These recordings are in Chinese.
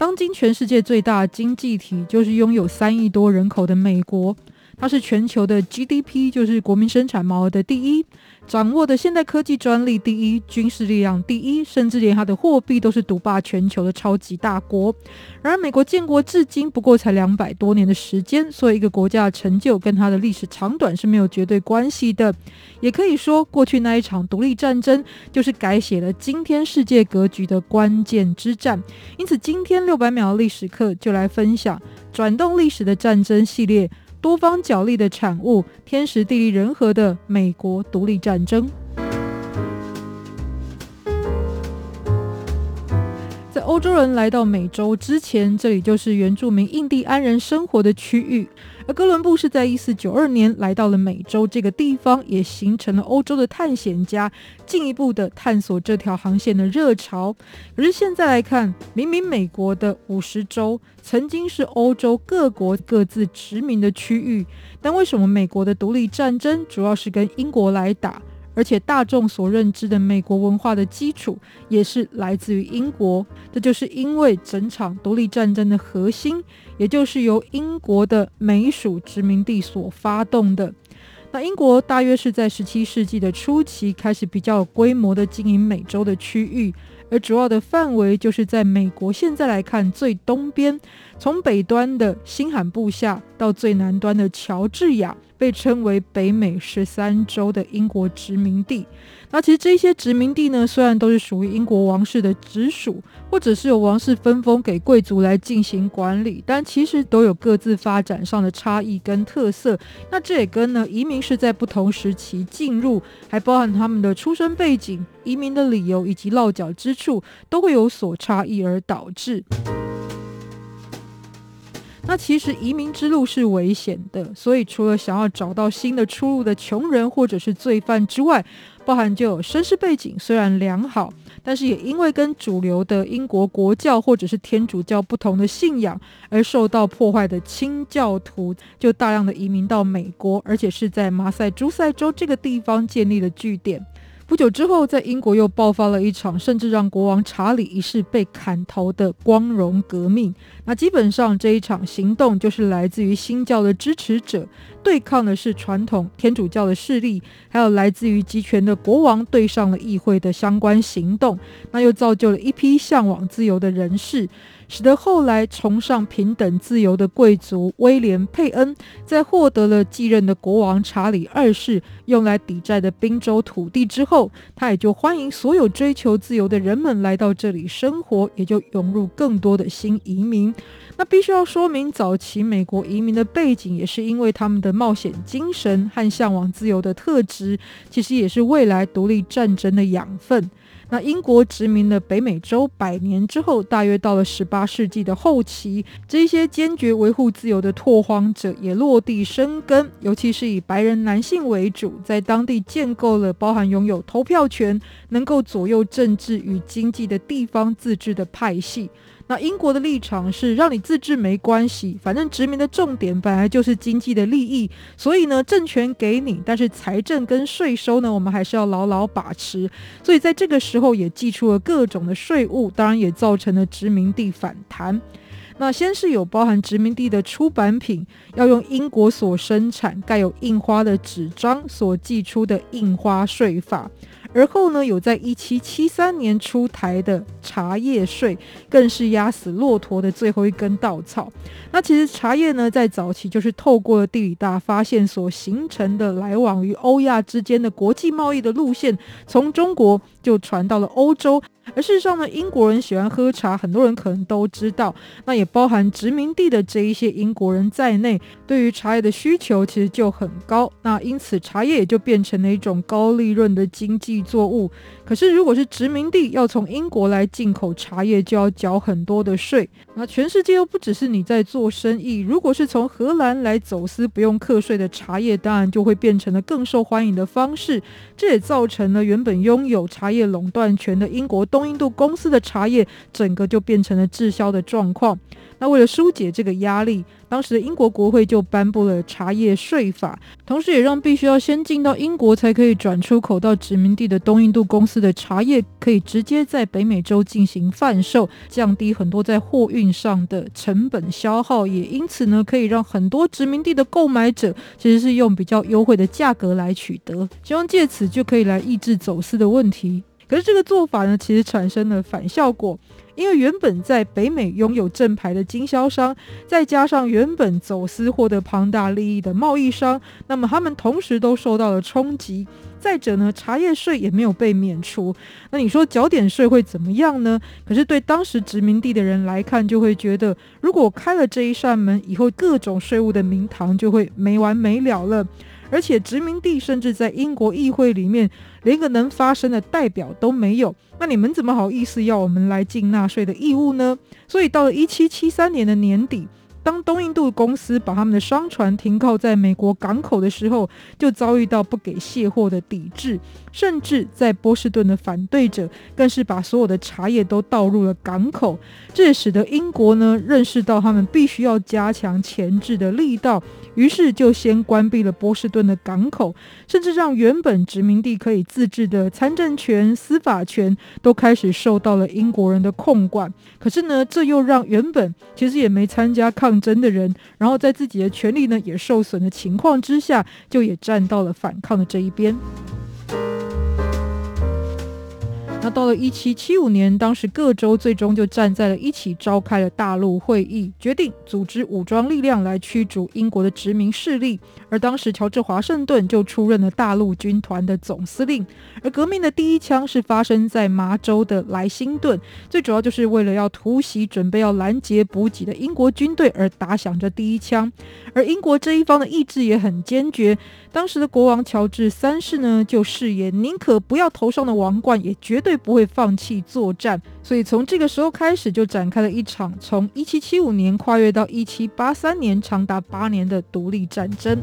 当今全世界最大经济体，就是拥有三亿多人口的美国。它是全球的 GDP，就是国民生产毛额的第一，掌握的现代科技专利第一，军事力量第一，甚至连它的货币都是独霸全球的超级大国。然而，美国建国至今不过才两百多年的时间，所以一个国家的成就跟它的历史长短是没有绝对关系的。也可以说，过去那一场独立战争就是改写了今天世界格局的关键之战。因此，今天六百秒的历史课就来分享转动历史的战争系列。多方角力的产物，天时地利人和的美国独立战争。欧洲人来到美洲之前，这里就是原住民印第安人生活的区域。而哥伦布是在一四九二年来到了美洲这个地方，也形成了欧洲的探险家进一步的探索这条航线的热潮。可是现在来看，明明美国的五十州曾经是欧洲各国各自殖民的区域，但为什么美国的独立战争主要是跟英国来打？而且大众所认知的美国文化的基础也是来自于英国，这就是因为整场独立战争的核心，也就是由英国的美属殖民地所发动的。那英国大约是在十七世纪的初期开始比较有规模的经营美洲的区域。而主要的范围就是在美国现在来看最东边，从北端的新罕布夏到最南端的乔治亚，被称为北美十三州的英国殖民地。那其实这些殖民地呢，虽然都是属于英国王室的直属，或者是由王室分封给贵族来进行管理，但其实都有各自发展上的差异跟特色。那这也跟呢移民是在不同时期进入，还包含他们的出生背景、移民的理由以及落脚之处，都会有所差异而导致。那其实移民之路是危险的，所以除了想要找到新的出路的穷人或者是罪犯之外，包含就有身世背景虽然良好，但是也因为跟主流的英国国教或者是天主教不同的信仰而受到破坏的清教徒，就大量的移民到美国，而且是在马赛诸塞州这个地方建立了据点。不久之后，在英国又爆发了一场甚至让国王查理一世被砍头的光荣革命。那基本上这一场行动就是来自于新教的支持者对抗的是传统天主教的势力，还有来自于集权的国王对上了议会的相关行动。那又造就了一批向往自由的人士。使得后来崇尚平等自由的贵族威廉·佩恩，在获得了继任的国王查理二世用来抵债的宾州土地之后，他也就欢迎所有追求自由的人们来到这里生活，也就涌入更多的新移民。那必须要说明，早期美国移民的背景，也是因为他们的冒险精神和向往自由的特质，其实也是未来独立战争的养分。那英国殖民了北美洲百年之后，大约到了十八世纪的后期，这些坚决维护自由的拓荒者也落地生根，尤其是以白人男性为主，在当地建构了包含拥有投票权、能够左右政治与经济的地方自治的派系。那英国的立场是让你自治没关系，反正殖民的重点本来就是经济的利益，所以呢，政权给你，但是财政跟税收呢，我们还是要牢牢把持。所以在这个时候也寄出了各种的税务，当然也造成了殖民地反弹。那先是有包含殖民地的出版品要用英国所生产、盖有印花的纸张所寄出的印花税法。而后呢，有在一七七三年出台的茶叶税，更是压死骆驼的最后一根稻草。那其实茶叶呢，在早期就是透过地理大发现所形成的来往于欧亚之间的国际贸易的路线，从中国就传到了欧洲。而事实上呢，英国人喜欢喝茶，很多人可能都知道。那也包含殖民地的这一些英国人在内，对于茶叶的需求其实就很高。那因此，茶叶也就变成了一种高利润的经济作物。可是如果是殖民地要从英国来进口茶叶，就要缴很多的税。那全世界又不只是你在做生意，如果是从荷兰来走私不用课税的茶叶，当然就会变成了更受欢迎的方式。这也造成了原本拥有茶叶垄断权的英国东印度公司的茶叶，整个就变成了滞销的状况。那为了疏解这个压力，当时的英国国会就颁布了茶叶税法，同时也让必须要先进到英国才可以转出口到殖民地的东印度公司的茶叶，可以直接在北美洲进行贩售，降低很多在货运上的成本消耗，也因此呢，可以让很多殖民地的购买者其实是用比较优惠的价格来取得，希望借此就可以来抑制走私的问题。可是这个做法呢，其实产生了反效果。因为原本在北美拥有正牌的经销商，再加上原本走私获得庞大利益的贸易商，那么他们同时都受到了冲击。再者呢，茶叶税也没有被免除。那你说缴点税会怎么样呢？可是对当时殖民地的人来看，就会觉得，如果开了这一扇门，以后各种税务的名堂就会没完没了了。而且殖民地甚至在英国议会里面连个能发声的代表都没有，那你们怎么好意思要我们来尽纳税的义务呢？所以到了一七七三年的年底，当东印度公司把他们的商船停靠在美国港口的时候，就遭遇到不给卸货的抵制，甚至在波士顿的反对者更是把所有的茶叶都倒入了港口，这也使得英国呢认识到他们必须要加强钳制的力道。于是就先关闭了波士顿的港口，甚至让原本殖民地可以自治的参政权、司法权都开始受到了英国人的控管。可是呢，这又让原本其实也没参加抗争的人，然后在自己的权利呢也受损的情况之下，就也站到了反抗的这一边。到了一七七五年，当时各州最终就站在了一起，召开了大陆会议，决定组织武装力量来驱逐英国的殖民势力。而当时乔治华盛顿就出任了大陆军团的总司令。而革命的第一枪是发生在麻州的莱辛顿，最主要就是为了要突袭准备要拦截补给的英国军队而打响这第一枪。而英国这一方的意志也很坚决。当时的国王乔治三世呢，就誓言宁可不要头上的王冠，也绝对不会放弃作战。所以从这个时候开始，就展开了一场从1775年跨越到1783年，长达八年的独立战争。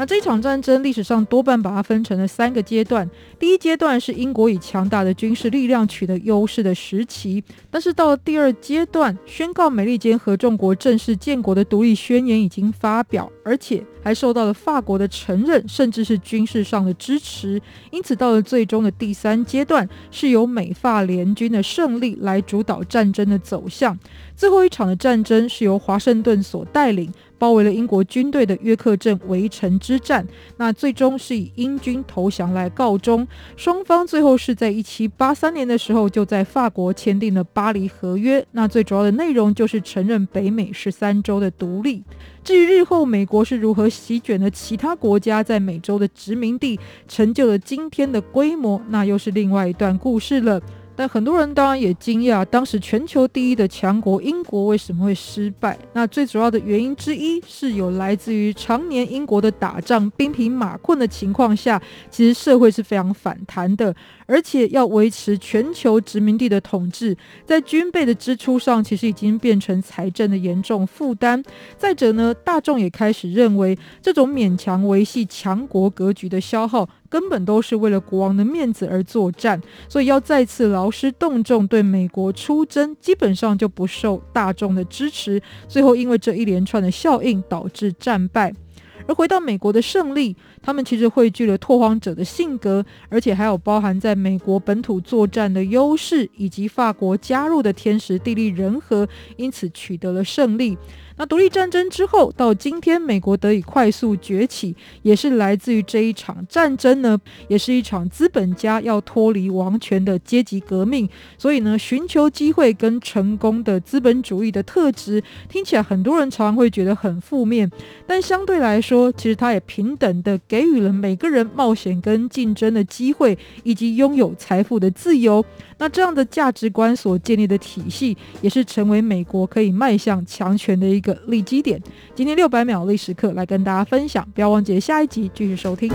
那这场战争历史上多半把它分成了三个阶段。第一阶段是英国以强大的军事力量取得优势的时期，但是到了第二阶段，宣告美利坚合众国正式建国的独立宣言已经发表，而且还受到了法国的承认，甚至是军事上的支持。因此，到了最终的第三阶段，是由美法联军的胜利来主导战争的走向。最后一场的战争是由华盛顿所带领。包围了英国军队的约克镇围城之战，那最终是以英军投降来告终。双方最后是在一七八三年的时候，就在法国签订了巴黎合约。那最主要的内容就是承认北美十三州的独立。至于日后美国是如何席卷了其他国家在美洲的殖民地，成就了今天的规模，那又是另外一段故事了。但很多人当然也惊讶，当时全球第一的强国英国为什么会失败？那最主要的原因之一是有来自于常年英国的打仗兵疲马困的情况下，其实社会是非常反弹的。而且要维持全球殖民地的统治，在军备的支出上，其实已经变成财政的严重负担。再者呢，大众也开始认为，这种勉强维系强国格局的消耗，根本都是为了国王的面子而作战。所以要再次劳师动众对美国出征，基本上就不受大众的支持。最后因为这一连串的效应，导致战败。而回到美国的胜利，他们其实汇聚了拓荒者的性格，而且还有包含在美国本土作战的优势，以及法国加入的天时地利人和，因此取得了胜利。那独立战争之后，到今天美国得以快速崛起，也是来自于这一场战争呢，也是一场资本家要脱离王权的阶级革命。所以呢，寻求机会跟成功的资本主义的特质，听起来很多人常常会觉得很负面，但相对来说，其实它也平等的给予了每个人冒险跟竞争的机会，以及拥有财富的自由。那这样的价值观所建立的体系，也是成为美国可以迈向强权的一个立基点。今天六百秒历史课来跟大家分享，不要忘记下一集继续收听。